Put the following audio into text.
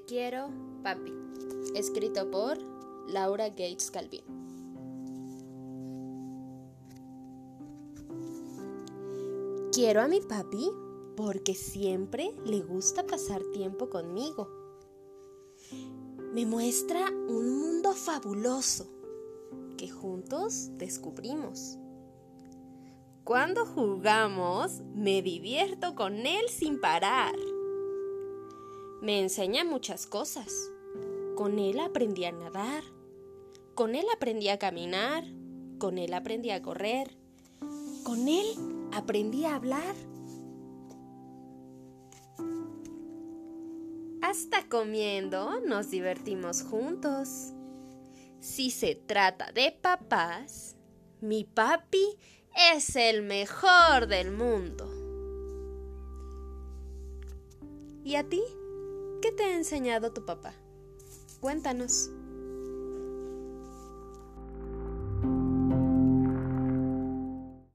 quiero, papi. Escrito por Laura Gates Calvin. Quiero a mi papi porque siempre le gusta pasar tiempo conmigo. Me muestra un mundo fabuloso que juntos descubrimos. Cuando jugamos, me divierto con él sin parar. Me enseña muchas cosas. Con él aprendí a nadar. Con él aprendí a caminar. Con él aprendí a correr. Con él aprendí a hablar. Hasta comiendo nos divertimos juntos. Si se trata de papás, mi papi es el mejor del mundo. ¿Y a ti? ¿Qué te ha enseñado tu papá? Cuéntanos.